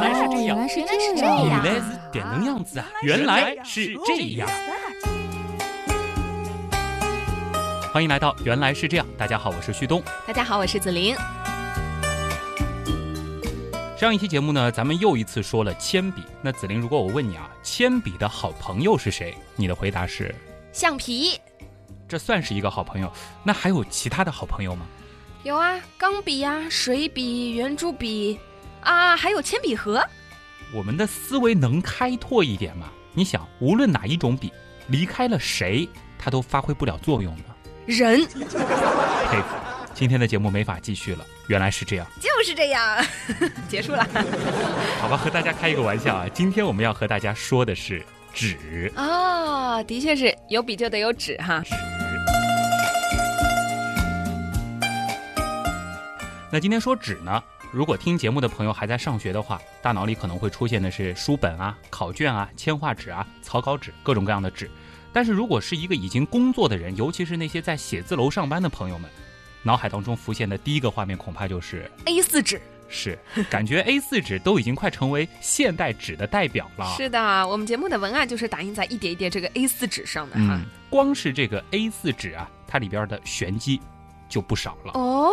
原来是这样，原来是原来是这样，原来是点能样子啊！原来是这样。欢迎来到《原来是这样》，大家好，我是旭东。大家好，我是子琳。上一期节目呢，咱们又一次说了铅笔。那子琳，如果我问你啊，铅笔的好朋友是谁？你的回答是，橡皮这算是一个好朋友。那还有其他的好朋友吗？有啊，钢笔啊，水笔、圆珠笔啊，还有铅笔盒。我们的思维能开拓一点吗？你想，无论哪一种笔，离开了谁，它都发挥不了作用的。人佩服。今天的节目没法继续了，原来是这样。就是这样，结束了好吧，和大家开一个玩笑啊。今天我们要和大家说的是纸。啊、的确是有笔就得有纸哈。纸那今天说纸呢，如果听节目的朋友还在上学的话，大脑里可能会出现的是书本啊、考卷啊、铅画纸啊、草稿纸，各种各样的纸。但是如果是一个已经工作的人，尤其是那些在写字楼上班的朋友们，脑海当中浮现的第一个画面恐怕就是 A 4纸是感觉 A 4纸都已经快成为现代纸的代表了。是的，我们节目的文案就是打印在一叠一叠这个 A 4纸上的哈嗯。，光是这个 A 4纸啊，它里边的玄机就不少了。哦，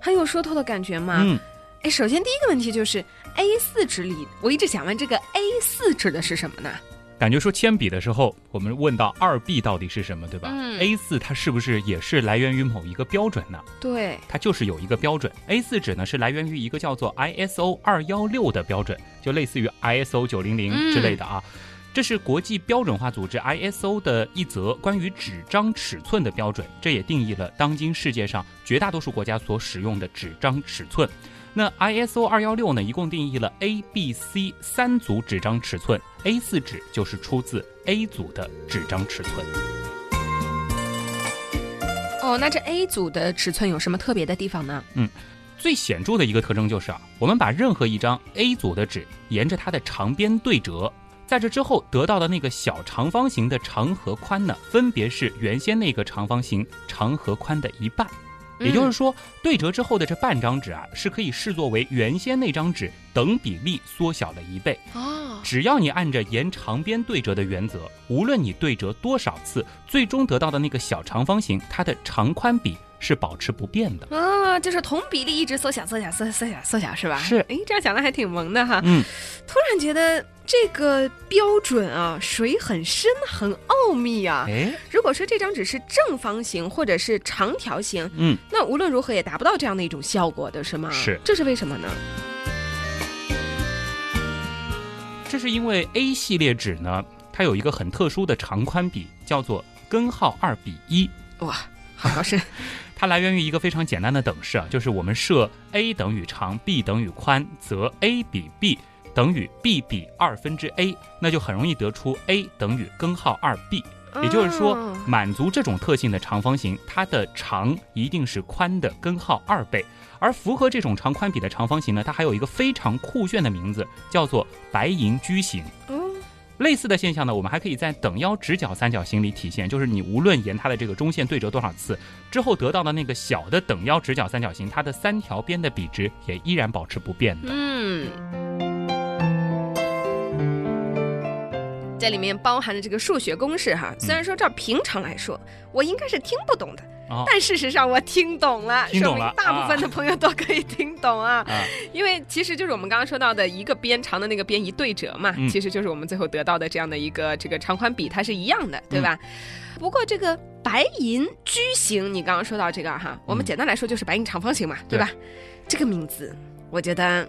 很有说透的感觉嘛。嗯，哎，首先第一个问题就是 A 4纸里，我一直想问这个 A 4指的是什么呢？感觉说铅笔的时候，我们问到二 B 到底是什么，对吧、嗯 a 4它是不是也是来源于某一个标准呢？对，它就是有一个标准，A 4纸呢是来源于一个叫做 ISO 二幺六的标准，就类似于 ISO 九零零嗯之类的啊。这是国际标准化组织 ISO 的一则关于纸张尺寸的标准，这也定义了当今世界上绝大多数国家所使用的纸张尺寸。那 ISO 二幺六呢，一共定义了 A、B、C 三组纸张尺寸，A 4纸就是出自 A 组的纸张尺寸。哦，那这 A 组的尺寸有什么特别的地方呢？嗯最显著的一个特征就是啊，我们把任何一张 A 组的纸沿着它的长边对折，在这之后得到的那个小长方形的长和宽呢，分别是原先那个长方形长和宽的一半。也就是说，对折之后的这半张纸啊，是可以视作为原先那张纸等比例缩小了一倍。哦，只要你按着沿长边对折的原则，无论你对折多少次，最终得到的那个小长方形，它的长宽比是保持不变的。啊，就是同比例一直缩小、缩小、缩小、缩小、缩小，是吧？是哎，这样想的还挺萌的哈。嗯，突然觉得这个标准啊，水很深，很奥秘啊。哎，如果说这张纸是正方形或者是长条形，嗯，那无论如何也达不到这样的一种效果的，是吗？是这是为什么呢？这是因为 A 系列纸呢，它有一个很特殊的长宽比，叫做根号二比一。哇，好高深。它来源于一个非常简单的等式啊，就是我们设 a 等于长，b 等于宽，则 a 比 b 等于 b 比二分之 a，那就很容易得出 a 等于根号二 b。也就是说哦，满足这种特性的长方形，它的长一定是宽的根号二倍。而符合这种长宽比的长方形呢，它还有一个非常酷炫的名字，叫做白银矩形。哦类似的现象呢，我们还可以在等腰直角三角形里体现，就是你无论沿它的这个中线对折多少次，之后得到的那个小的等腰直角三角形，它的三条边的比值也依然保持不变的。嗯，这里面包含了这个数学公式哈。虽然说照平常来说，我应该是听不懂的，哦但事实上我听懂了，说明大部分的朋友都可以听懂啊。啊，因为其实就是我们刚刚说到的一个边长的那个边一对折嘛，嗯其实就是我们最后得到的这样的一个这个长宽比，它是一样的，对吧？嗯不过这个白银矩形，你刚刚说到这个哈，我们嗯简单来说就是白银长方形嘛，对吧？这个名字我觉得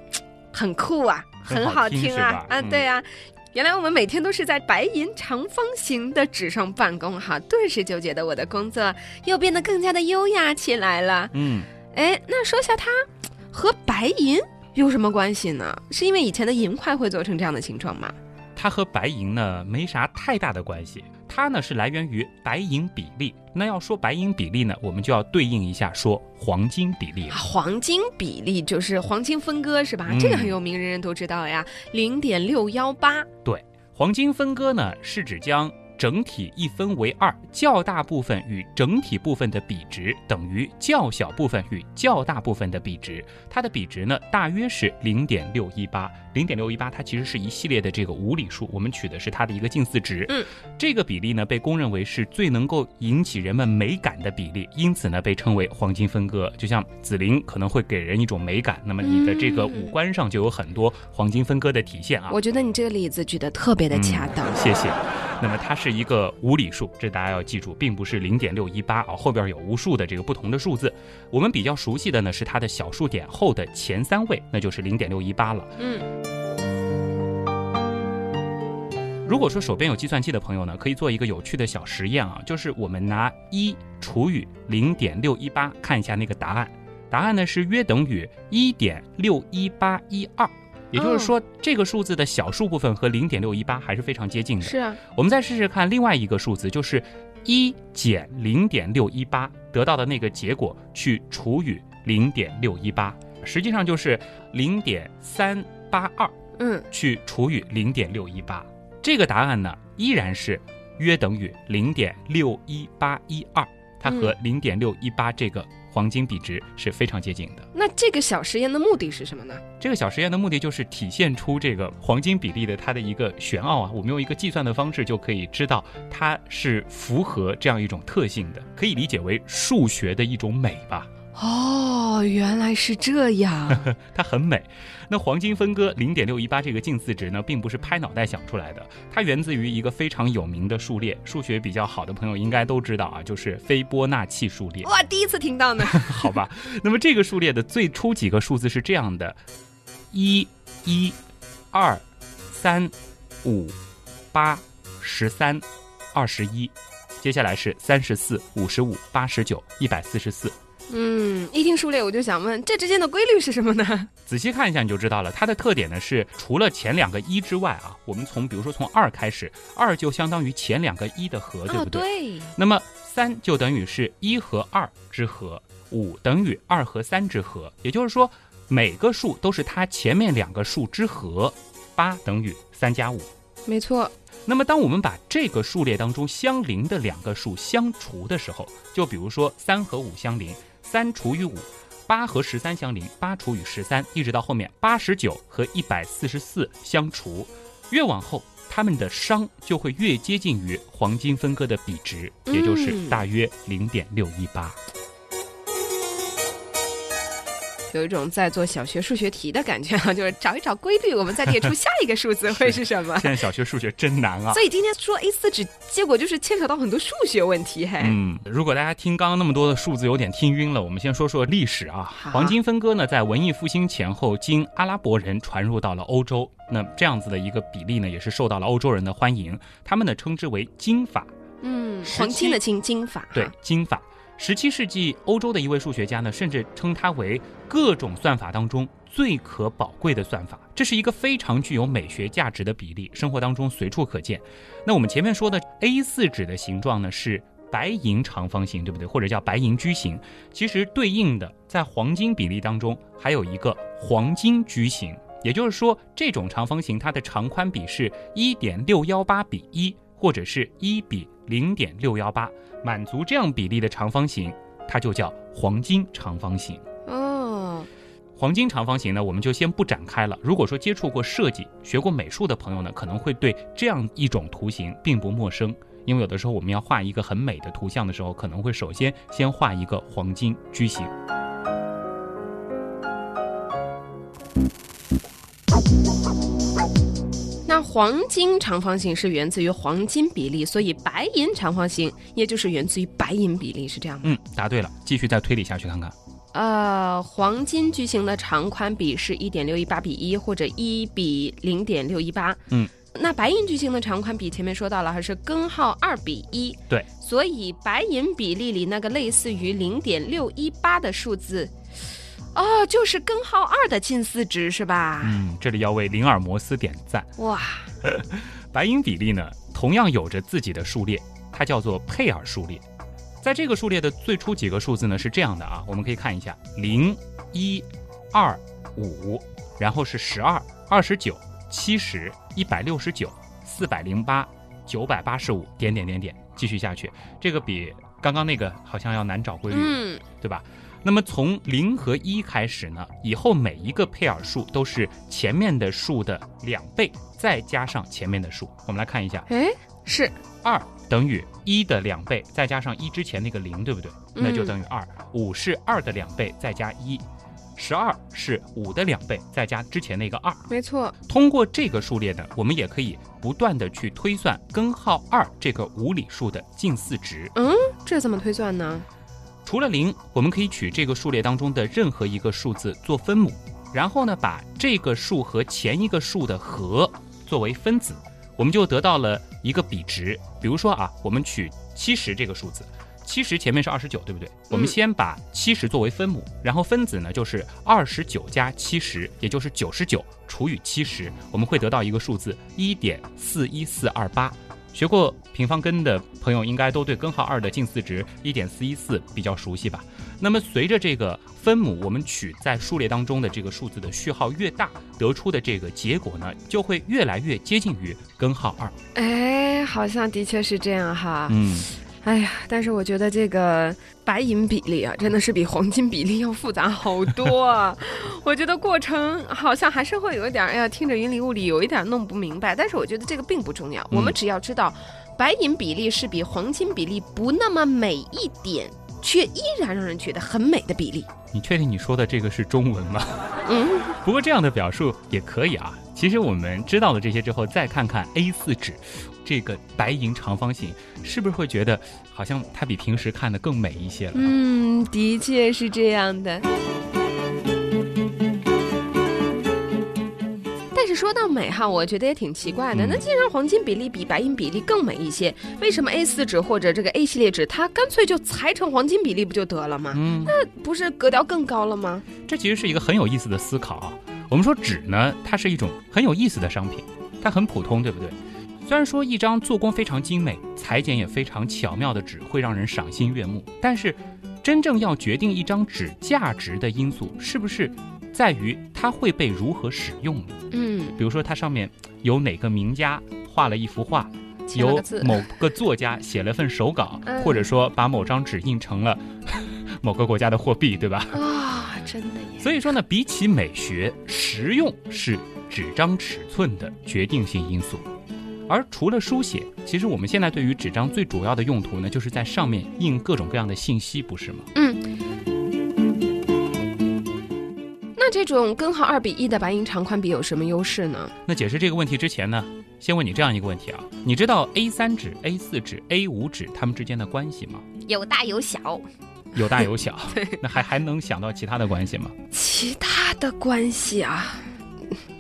很酷啊，很好听啊，啊，嗯对啊。原来我们每天都是在白银长方形的纸上办公哈，顿时就觉得我的工作又变得更加的优雅起来了。嗯，哎，那说下它和白银有什么关系呢？是因为以前的银块会做成这样的形状吗？它和白银呢没啥太大的关系，它呢是来源于白银比例。那要说白银比例呢，我们就要对应一下说黄金比例了。黄金比例就是黄金分割是吧？嗯这个很有名，人人都知道呀，零点六幺八。对，黄金分割呢是指将整体一分为二，较大部分与整体部分的比值等于较小部分与较大部分的比值。它的比值呢，大约是零点六一八。零点六一八，它其实是一系列的这个无理数，我们取的是它的一个近似值。嗯，这个比例呢，被公认为是最能够引起人们美感的比例，因此呢，被称为黄金分割。就像紫菱可能会给人一种美感，那么你的这个五官上就有很多黄金分割的体现啊。我觉得你这个例子举得特别的恰当。谢谢。那么它是一个无理数，这大家要记住，并不是零点六一八啊，后边有无数的这个不同的数字。我们比较熟悉的呢是它的小数点后的前三位，那就是零点六一八了。嗯。如果说手边有计算器的朋友呢，可以做一个有趣的小实验啊，就是我们拿一除以零点六一八，看一下那个答案。答案呢是约等于一点六一八一二。也就是说，这个数字的小数部分和零点六一八还是非常接近的。是啊，我们再试试看另外一个数字，就是一减零点六一八得到的那个结果去除以零点六一八，实际上就是零点三八二。嗯，去除以零点六一八，这个答案呢依然是约等于零点六一八一二，它和零点六一八这个。黄金比值是非常接近的。那这个小实验的目的是什么呢？这个小实验的目的就是体现出这个黄金比例的它的一个玄奥啊。我们用一个计算的方式就可以知道它是符合这样一种特性的，可以理解为数学的一种美吧。哦，原来是这样，它很美。那黄金分割零点六一八这个近似值呢，并不是拍脑袋想出来的，它源自于一个非常有名的数列，数学比较好的朋友应该都知道啊，就是斐波那契数列。哇，第一次听到呢。好吧，那么这个数列的最初几个数字是这样的：一、一、二、三、五、八、十三、二十一，接下来是三十四、五十五、八十九、一百四十四。嗯，一听数列我就想问，这之间的规律是什么呢？仔细看一下你就知道了。它的特点呢是，除了前两个一之外啊，我们从比如说从二开始，二就相当于前两个一的和，对不对？对。那么三就等于是一和二之和，五等于二和三之和，也就是说每个数都是它前面两个数之和。八等于三加五，没错。那么当我们把这个数列当中相邻的两个数相除的时候，就比如说三和五相邻。三除以五，八和十三相邻，八除以十三，一直到后面八十九和一百四十四相除，越往后，它们的商就会越接近于黄金分割的比值，也就是大约零点六一八。有一种在做小学数学题的感觉啊，就是找一找规律，我们再列出下一个数字会是什么？现在小学数学真难啊！所以今天说 A 四纸，结果就是牵扯到很多数学问题。嘿，嗯，如果大家听刚刚那么多的数字有点听晕了，我们先说说历史啊。黄金分割呢，在文艺复兴前后，经阿拉伯人传入到了欧洲，那这样子的一个比例呢，也是受到了欧洲人的欢迎，他们呢称之为金法。嗯，黄金的金，金法。对，金法。十七世纪，欧洲的一位数学家呢，甚至称它为各种算法当中最可宝贵的算法。这是一个非常具有美学价值的比例，生活当中随处可见。那我们前面说的 A4 纸的形状呢，是白银长方形，对不对？或者叫白银矩形。其实对应的在黄金比例当中还有一个黄金矩形，也就是说，这种长方形它的长宽比是一点六幺八比一，或者是一比零点六幺八。满足这样比例的长方形，它就叫黄金长方形。哦，黄金长方形呢，我们就先不展开了。如果说接触过设计、学过美术的朋友呢，可能会对这样一种图形并不陌生。因为有的时候我们要画一个很美的图像的时候，可能会首先先画一个黄金矩形。黄金长方形是源自于黄金比例，所以白银长方形也就是源自于白银比例，是这样吗？嗯，答对了。继续再推理下去看看。呃，黄金矩形的长宽比是一点六一八比一，或者一比零点六一八。嗯，那白银矩形的长宽比前面说到了，还是根号二比一。对，所以白银比例里那个类似于零点六一八的数字。哦，就是根号二的近似值是吧？嗯，这里要为林尔摩斯点赞。哇，白银比例呢，同样有着自己的数列，它叫做佩尔数列。在这个数列的最初几个数字呢是这样的啊，我们可以看一下：零、一、二、五，然后是十二、二十九、七十、一百六十九、四百零八、九百八十五点点点点，继续下去，这个比刚刚那个好像要难找规律，嗯，对吧？那么从零和一开始呢，以后每一个佩尔数都是前面的数的两倍，再加上前面的数。我们来看一下，哎，是二等于一的两倍，再加上一之前那个零，对不对？那就等于二。五是二的两倍，再加一。十二是五的两倍，再加之前那个二。没错。通过这个数列呢，我们也可以不断的去推算根号二这个无理数的近似值。嗯，这怎么推算呢？除了零，我们可以取这个数列当中的任何一个数字做分母，然后呢，把这个数和前一个数的和作为分子，我们就得到了一个比值。比如说啊，我们取七十这个数字，七十前面是二十九，对不对？我们先把七十作为分母，然后分子呢就是二十九加七十，也就是九十九除以七十，我们会得到一个数字一点四一四二八。学过平方根的朋友应该都对根号二的近似值一点四一四比较熟悉吧？那么随着这个分母我们取在数列当中的这个数字的序号越大，得出的这个结果呢就会越来越接近于根号二。哎，好像的确是这样哈。嗯。哎呀，但是我觉得这个白银比例啊，真的是比黄金比例要复杂好多啊！我觉得过程好像还是会有一点，哎呀，听着云里雾里，有一点弄不明白。但是我觉得这个并不重要，我们只要知道，白银比例是比黄金比例不那么美一点，却依然让人觉得很美的比例。你确定你说的这个是中文吗？嗯，不过这样的表述也可以啊。其实我们知道了这些之后，再看看 A 四纸。这个白银长方形是不是会觉得好像它比平时看的更美一些了？嗯，的确是这样的。但是说到美哈，我觉得也挺奇怪的。那既然黄金比例比白银比例更美一些，为什么 A 四纸或者这个 A 系列纸它干脆就裁成黄金比例不就得了吗？嗯，那不是格调更高了吗？这其实是一个很有意思的思考啊。我们说纸呢，它是一种很有意思的商品，它很普通，对不对？虽然说一张做工非常精美、裁剪也非常巧妙的纸会让人赏心悦目，但是真正要决定一张纸价值的因素，是不是在于它会被如何使用呢？嗯，比如说它上面有哪个名家画了一幅画，有某个作家写了份手稿，或者说把某张纸印成了 某个国家的货币，对吧？啊，真的耶！所以说呢，比起美学，实用是纸张尺寸的决定性因素。而除了书写，其实我们现在对于纸张最主要的用途呢，就是在上面印各种各样的信息，不是吗？嗯。那这种根号二比一的白银长宽比有什么优势呢？那解释这个问题之前呢，先问你这样一个问题啊：你知道 A 三纸、A 四纸、A 五纸它们之间的关系吗？有大有小。有大有小。那还还能想到其他的关系吗？其他的关系啊。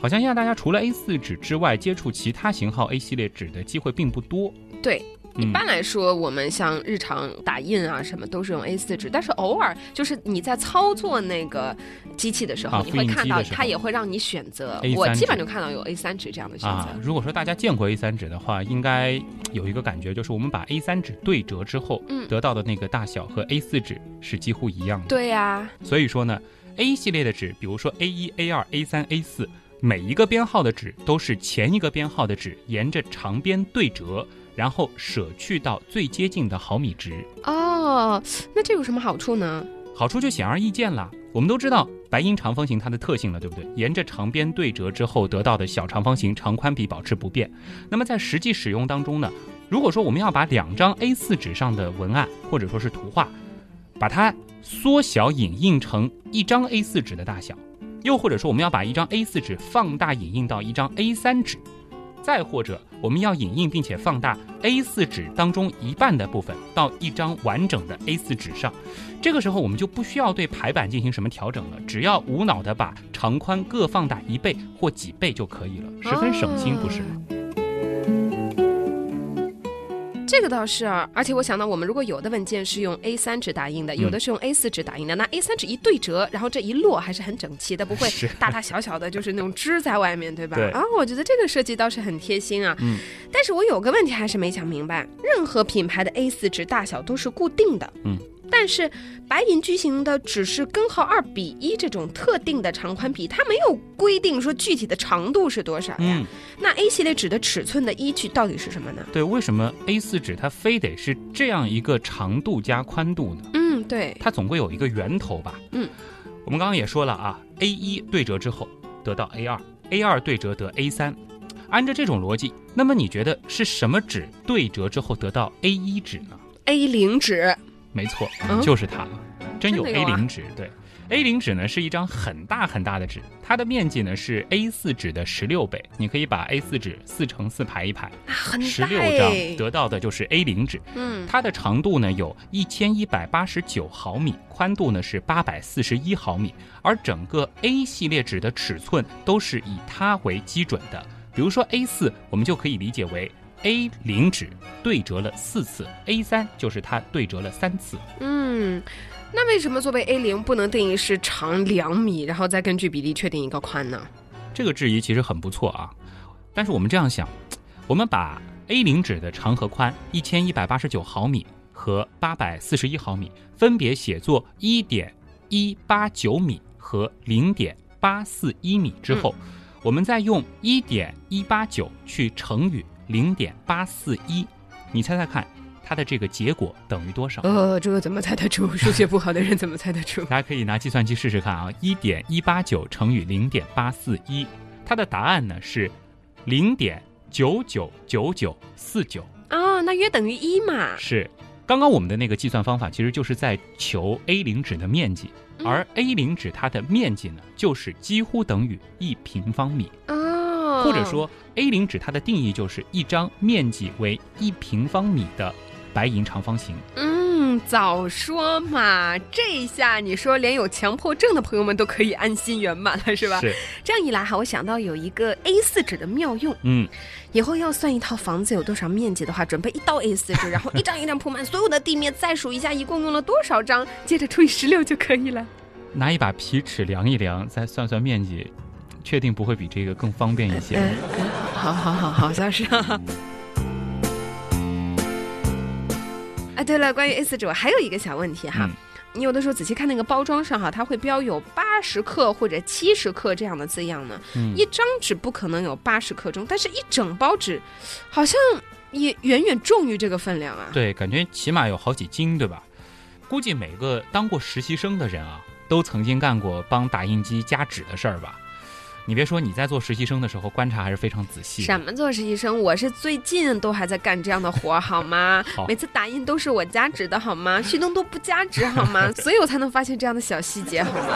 好像现在大家除了 A 四纸之外，接触其他型号 A 系列纸的机会并不多。对，一般来说，我们像日常打印啊什么都是用 A4 纸，但是偶尔就是你在操作那个机器的时候，你会看到它也会让你选择。我基本就看到有 A3 纸这样的选择。如果说大家见过 A3 纸的话，应该有一个感觉，就是我们把 A3 纸对折之后，嗯得到的那个大小和 A4 纸是几乎一样的。对呀。所以说呢，A 系列的纸，比如说 A1、A2、A3、A4。每一个编号的纸都是前一个编号的纸沿着长边对折，然后舍去到最接近的毫米值。哦，那这有什么好处呢？好处就显而易见了。我们都知道白银长方形它的特性了，对不对？沿着长边对折之后得到的小长方形长宽比保持不变。那么在实际使用当中呢，如果说我们要把两张 A4 纸上的文案或者说是图画，把它缩小影印成一张 A4 纸的大小。又或者说，我们要把一张 A4 纸放大影印到一张 A3 纸，再或者我们要影印并且放大 A4 纸当中一半的部分到一张完整的 A4 纸上，这个时候我们就不需要对排版进行什么调整了，只要无脑的把长宽各放大一倍或几倍就可以了，十分省心，不是吗？这个倒是啊，而且我想到，我们如果有的文件是用 A 三纸打印的，有的是用 A 四纸打印的，那 A 三纸一对折，然后这一摞还是很整齐的，不会大大小小的，就是那种支在外面，对吧？啊，我觉得这个设计倒是很贴心啊。嗯。但是我有个问题还是没想明白，任何品牌的 A 四纸大小都是固定的。嗯。但是白银矩形的只是根号二比一这种特定的长宽比，它没有规定说具体的长度是多少呀。嗯，那 A 系列纸的尺寸的依据到底是什么呢？对，为什么 A 四纸它非得是这样一个长度加宽度呢？嗯，对，它总归有一个源头吧？嗯，我们刚刚也说了啊，A 一对折之后得到 A 二，A 二对折得 A 三。按照这种逻辑，那么你觉得是什么纸对折之后得到 A 一纸呢？A 零纸，没错，嗯就是它了，真有 A 零纸。对，A 零纸呢是一张很大很大的纸，它的面积呢是 A 四纸的十六倍。你可以把 A 四纸四乘四排一排，十大六张哎得到的就是 A 零纸。嗯，它的长度呢有一千一百八十九毫米，宽度呢是八百四十一毫米，而整个 A 系列纸的尺寸都是以它为基准的。比如说 A 四，我们就可以理解为 A 零纸对折了四次，A 三就是它对折了三次。嗯，那为什么作为 A 零不能定义是长两米，然后再根据比例确定一个宽呢？这个质疑其实很不错啊，但是我们这样想，我们把 A 零纸的长和宽一千一百八十九毫米和八百四十一毫米分别写作一点一八九米和零点八四一米之后，我们再用一点一八九去乘以零点八四一，你猜猜看，它的这个结果等于多少？呃，这个怎么猜得出？数学不好的人怎么猜得出？大家可以拿计算机试试看啊，一点一八九乘以零点八四一，它的答案呢是零点九九九九四九，哦，那约等于一嘛。是刚刚我们的那个计算方法，其实就是在求 A 零纸的面积，嗯而 A 零纸它的面积呢，就是几乎等于一平方米，哦，或者说 A 零纸它的定义就是一张面积为一平方米的白银长方形。嗯，早说嘛！这一下你说连有强迫症的朋友们都可以安心圆满了，是吧？是，这样一来哈，我想到有一个 A 四纸的妙用，嗯，以后要算一套房子有多少面积的话，准备一刀 A 四纸，然后一张一张铺满所有的地面，再数一下一共用了多少张，接着除以十六就可以了。拿一把皮尺量一量，再算算面积，确定不会比这个更方便一些。嗯，好好好，好像是啊。啊，对了，关于 A 4纸，我还有一个小问题哈。你有的时候仔细看那个包装上哈，它会标有八十克或者七十克这样的字样呢。一张纸不可能有八十克重，但是一整包纸好像也远远重于这个分量啊。对，感觉起码有好几斤，对吧？估计每个当过实习生的人啊，都曾经干过帮打印机加纸的事儿吧？你别说，你在做实习生的时候观察还是非常仔细。什么做实习生？我是最近都还在干这样的活儿，好吗好？每次打印都是我加纸的好吗？旭东都不加纸好吗？所以我才能发现这样的小细节好吗？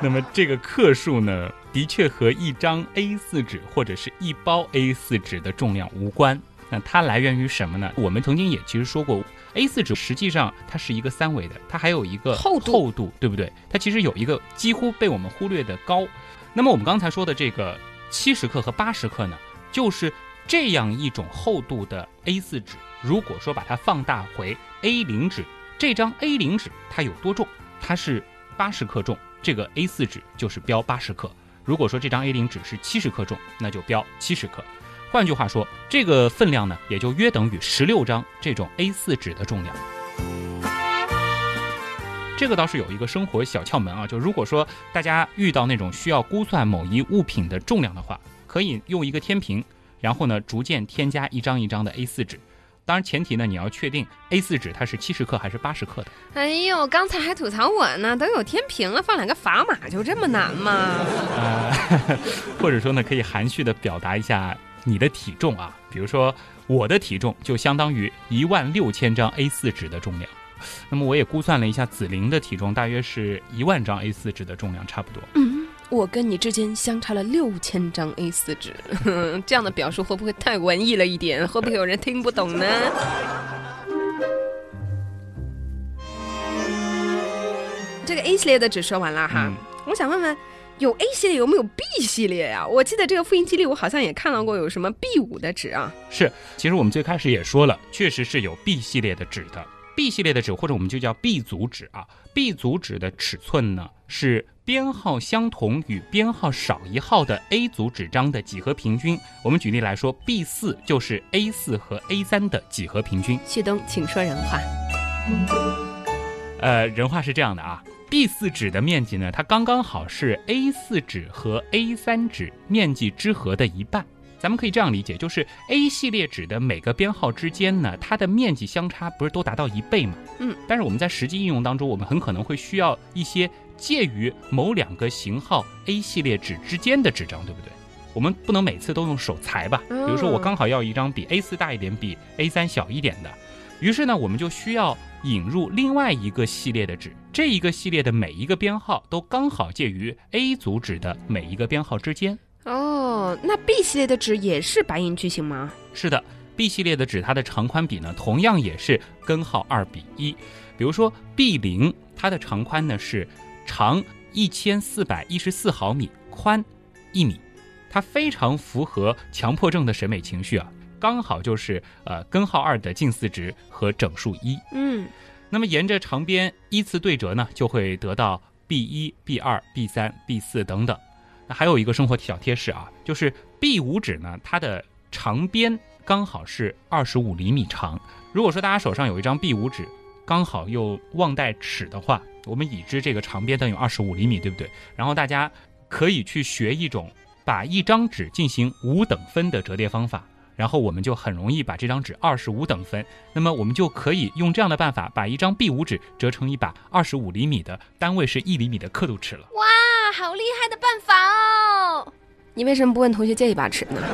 那么这个克数呢，的确和一张 A4 纸或者是一包 A4 纸的重量无关。那它来源于什么呢？我们曾经也其实说过，A4 纸实际上它是一个三维的，它还有一个厚度厚度，对不对？它其实有一个几乎被我们忽略的高。那么我们刚才说的这个七十克和八十克呢，就是这样一种厚度的 A4 纸。如果说把它放大回 A 零纸，这张 A 零纸它有多重？它是八十克重，这个 A4 纸就是标八十克。如果说这张 A 零纸是七十克重，那就标七十克。换句话说，这个分量呢，也就约等于十六张这种 A4 纸的重量。这个倒是有一个生活小窍门啊，就如果说大家遇到那种需要估算某一物品的重量的话，可以用一个天平，然后呢逐渐添加一张一张的 A4 纸。当然，前提呢你要确定 A4 纸它是七十克还是八十克的。哎呦，刚才还吐槽我呢，都有天平了，放两个砝码就这么难吗？呃，或者说呢，可以含蓄的表达一下你的体重啊，比如说我的体重就相当于一万六千张 A4 纸的重量。那么我也估算了一下，紫菱的体重大约是一万张 A4 纸的重量，差不多。嗯，我跟你之间相差了六千张 A 4纸，哼 这样的表述会不会太文艺了一点？会不会有人听不懂呢？这个 A 系列的纸说完了哈，嗯我想问问，有 A 系列有没有 B 系列呀、我记得这个复印机里我好像也看到过有什么 B 五的纸啊。是，其实我们最开始也说了，确实是有 B 系列的纸的。B 系列的纸，或者我们就叫 B 组纸啊。B 组纸的尺寸呢是编号相同与编号少一号的 A 组纸张的几何平均。我们举例来说，B 四就是 A 四和 A 三的几何平均。旭东，请说人话。呃，人话是这样的啊，B 四纸的面积呢，它刚刚好是 A 四纸和 A 三纸面积之和的一半。咱们可以这样理解，就是 A 系列纸的每个编号之间呢，它的面积相差不是都达到一倍吗？嗯，但是我们在实际应用当中，我们很可能会需要一些介于某两个型号 A 系列纸之间的纸张，对不对？我们不能每次都用手裁吧？比如说我刚好要一张比 A 四大一点、比 A 三小一点的，于是呢，我们就需要引入另外一个系列的纸，这一个系列的每一个编号都刚好介于 A 组纸的每一个编号之间。哦，那 B 系列的纸也是白银矩形吗？是的，B 系列的纸它的长宽比呢，同样也是根号二比一。比如说 B 零，它的长宽呢是长一千四百一十四毫米，宽一米。它非常符合强迫症的审美情绪啊，刚好就是呃根号二的近似值和整数一。嗯，那么沿着长边依次对折呢，就会得到 B 一、B 二、B 三、B 四等等。那还有一个生活小贴士啊，就是 B 五纸呢，它的长边刚好是二十五厘米长。如果说大家手上有一张 B 五纸，刚好又忘带尺的话，我们已知这个长边等于二十五厘米，对不对？然后大家可以去学一种。把一张纸进行五等分的折叠方法，然后我们就很容易把这张纸二十五等分。那么我们就可以用这样的办法，把一张 B 五纸折成一把二十五厘米的，单位是一厘米的刻度尺了。哇，好厉害的办法哦！你为什么不问同学借一把尺呢？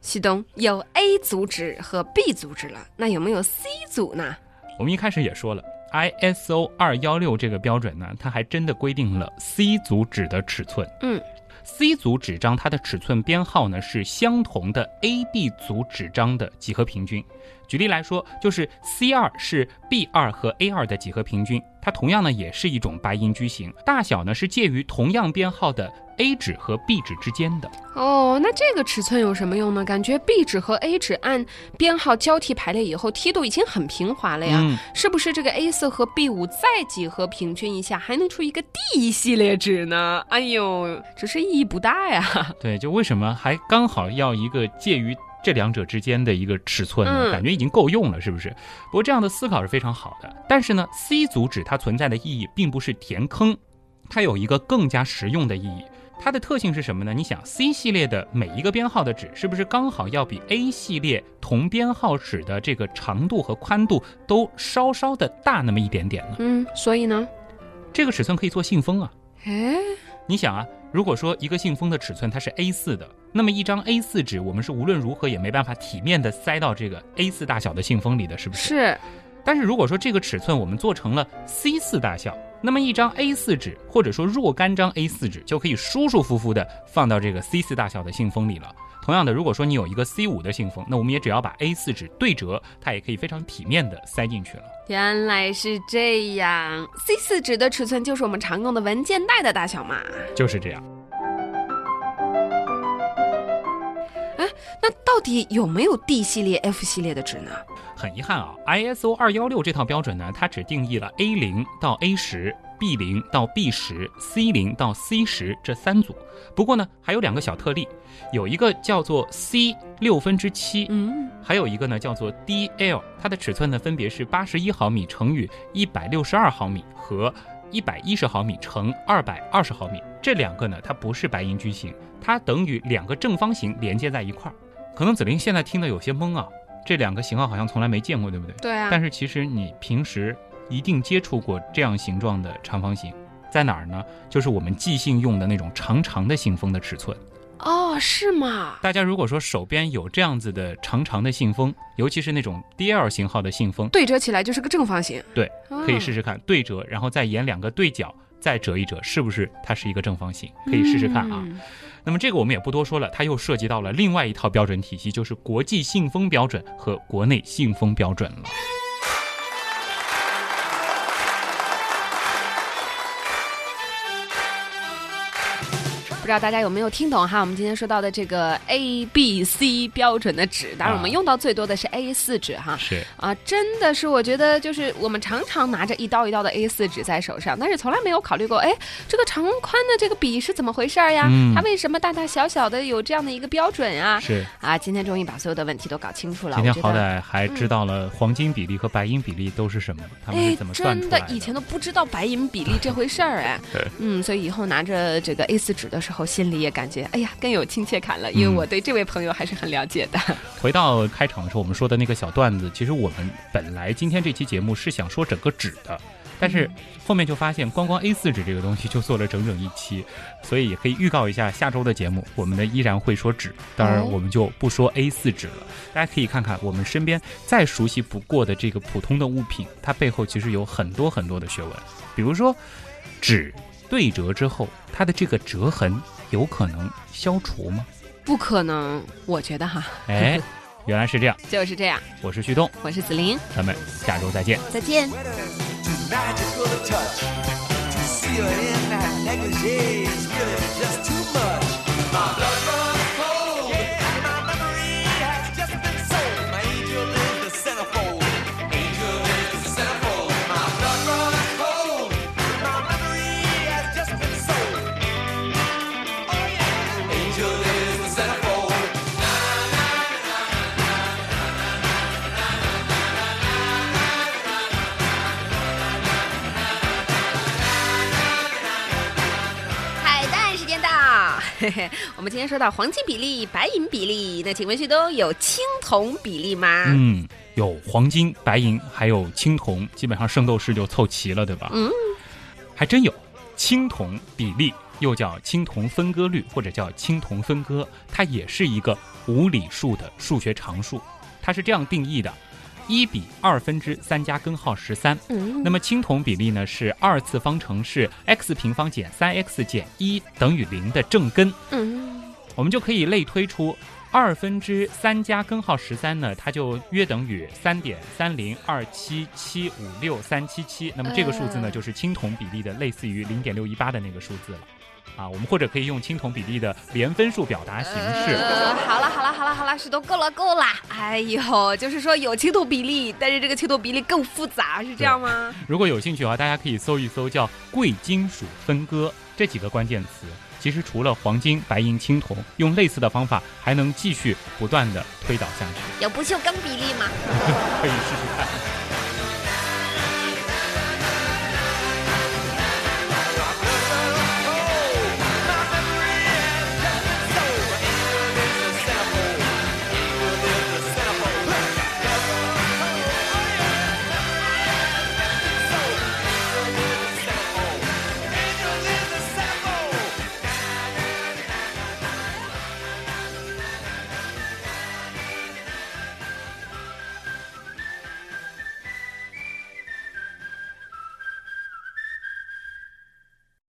旭东有 A 组纸和 B 组纸了，那有没有 C 组呢？我们一开始也说了，ISO 二幺六这个标准呢，它还真的规定了 C 组纸的尺寸。嗯，C 组纸张它的尺寸编号呢是相同的 AB 组纸张的几何平均。举例来说，就是 C 二是 B 二和 A 二的几何平均，它同样呢也是一种白银矩形，大小呢是介于同样编号的。A 纸和 B 纸之间的哦，那这个尺寸有什么用呢？感觉 B 纸和 A 纸按编号交替排列以后，梯度已经很平滑了呀。嗯，是不是这个 A 四和 B 五再几何平均一下，还能出一个 D 系列纸呢？哎呦，只是意义不大呀。对，就为什么还刚好要一个介于这两者之间的一个尺寸呢？感觉已经够用了，是不是？不过这样的思考是非常好的。但是呢，C 组纸它存在的意义并不是填坑，它有一个更加实用的意义。它的特性是什么呢？你想，C 系列的每一个编号的纸，是不是刚好要比 A 系列同编号纸的这个长度和宽度都稍稍的大那么一点点呢？嗯，所以呢，这个尺寸可以做信封啊。哎，你想啊，如果说一个信封的尺寸它是 A4 的，那么一张 A4 纸，我们是无论如何也没办法体面的塞到这个 A4 大小的信封里的，是不是？是。但是如果说这个尺寸我们做成了 C4 大小，那么一张 A4 纸或者说若干张 A4 纸就可以舒舒服服的放到这个 C4 大小的信封里了。同样的，如果说你有一个 C 五的信封，那我们也只要把 A 四纸对折，它也可以非常体面的塞进去了。原来是这样，C 四纸的尺寸就是我们常用的文件袋的大小嘛？就是这样。哎，那到底有没有 D 系列、F 系列的纸呢？很遗憾啊，ISO 二幺六这套标准呢，它只定义了 A 零到 A 十、B 零到 B 十、C 零到 C 十这三组。不过呢，还有两个小特例，有一个叫做 C 六分之七，嗯，还有一个呢叫做 DL，它的尺寸呢分别是八十一毫米乘以一百六十二毫米和一百一十毫米乘二百二十毫米。这两个呢，它不是白银矩形，它等于两个正方形连接在一块儿。可能子菱现在听得有些懵啊。这两个型号好像从来没见过，对不对？对啊。但是其实你平时一定接触过这样形状的长方形，在哪儿呢？就是我们寄信用的那种长长的信封的尺寸。哦，是吗？大家如果说手边有这样子的长长的信封，尤其是那种 DL 型号的信封，对折起来就是个正方形。对，可以试试看对折，然后再沿两个对角再折一折，是不是它是一个正方形？可以试试看啊。那么这个我们也不多说了，它又涉及到了另外一套标准体系，就是国际信封标准和国内信封标准了。知道大家有没有听懂哈？我们今天说到的这个 A、B、C 标准的纸，当然我们用到最多的是 A 四纸哈。是啊，真的是我觉得就是我们常常拿着一刀一刀的 A 四纸在手上，但是从来没有考虑过，哎，这个长宽的这个笔是怎么回事儿呀？嗯它为什么大大小小的有这样的一个标准啊？是，啊，今天终于把所有的问题都搞清楚了。今天好。歹还知道了黄金比例和白银比例都是什么，他们怎么，算出来真的，以前都不知道白银比例这回事儿哎，嗯，所以以后拿着这个 A 4纸的时候，心里也感觉哎呀更有亲切感了，因为嗯我对这位朋友还是很了解的。回到开场的时候，我们说的那个小段子，其实我们本来今天这期节目是想说整个纸的，但是后面就发现光光 A 四纸这个东西就做了整整一期，所以也可以预告一下下周的节目，我们呢依然会说纸，当然哦我们就不说 A 四纸了。大家可以看看我们身边再熟悉不过的这个普通的物品，它背后其实有很多很多的学问，比如说纸对折之后，它的这个折痕有可能消除吗？不可能，我觉得哈，哎，原来是这样。就是这样。我是旭东，我是子琳，咱们下周再见。再见。In that negligee is really just too much. 蛋时间到，嘿嘿，我们今天说到黄金比例、白银比例，那请问旭东有青铜比例吗？嗯，有黄金、白银，还有青铜，基本上圣斗士就凑齐了，对吧？嗯，还真有青铜比例，又叫青铜分割率，或者叫青铜分割，它也是一个无理数的数学常数。它是这样定义的：一比二分之三加根号十三。嗯那么青铜比例呢是二次方程式 x 平方减三 x 减一等于零的正根。嗯我们就可以类推出二分之三加根号十三呢，它就约等于三点三零二七七五六三七七。那么这个数字呢，呃就是青铜比例的类似于零点六一八的那个数字了。啊，我们或者可以用青铜比例的连分数表达形式。呃，好了好了好了好了，旭东够了够了。哎呦，就是说有青铜比例，但是这个青铜比例更复杂，是这样吗？如果有兴趣的话，大家可以搜一搜叫贵金属分割这几个关键词。其实除了黄金、白银、青铜，用类似的方法还能继续不断的推导下去，有不锈钢比例吗？可以试试看。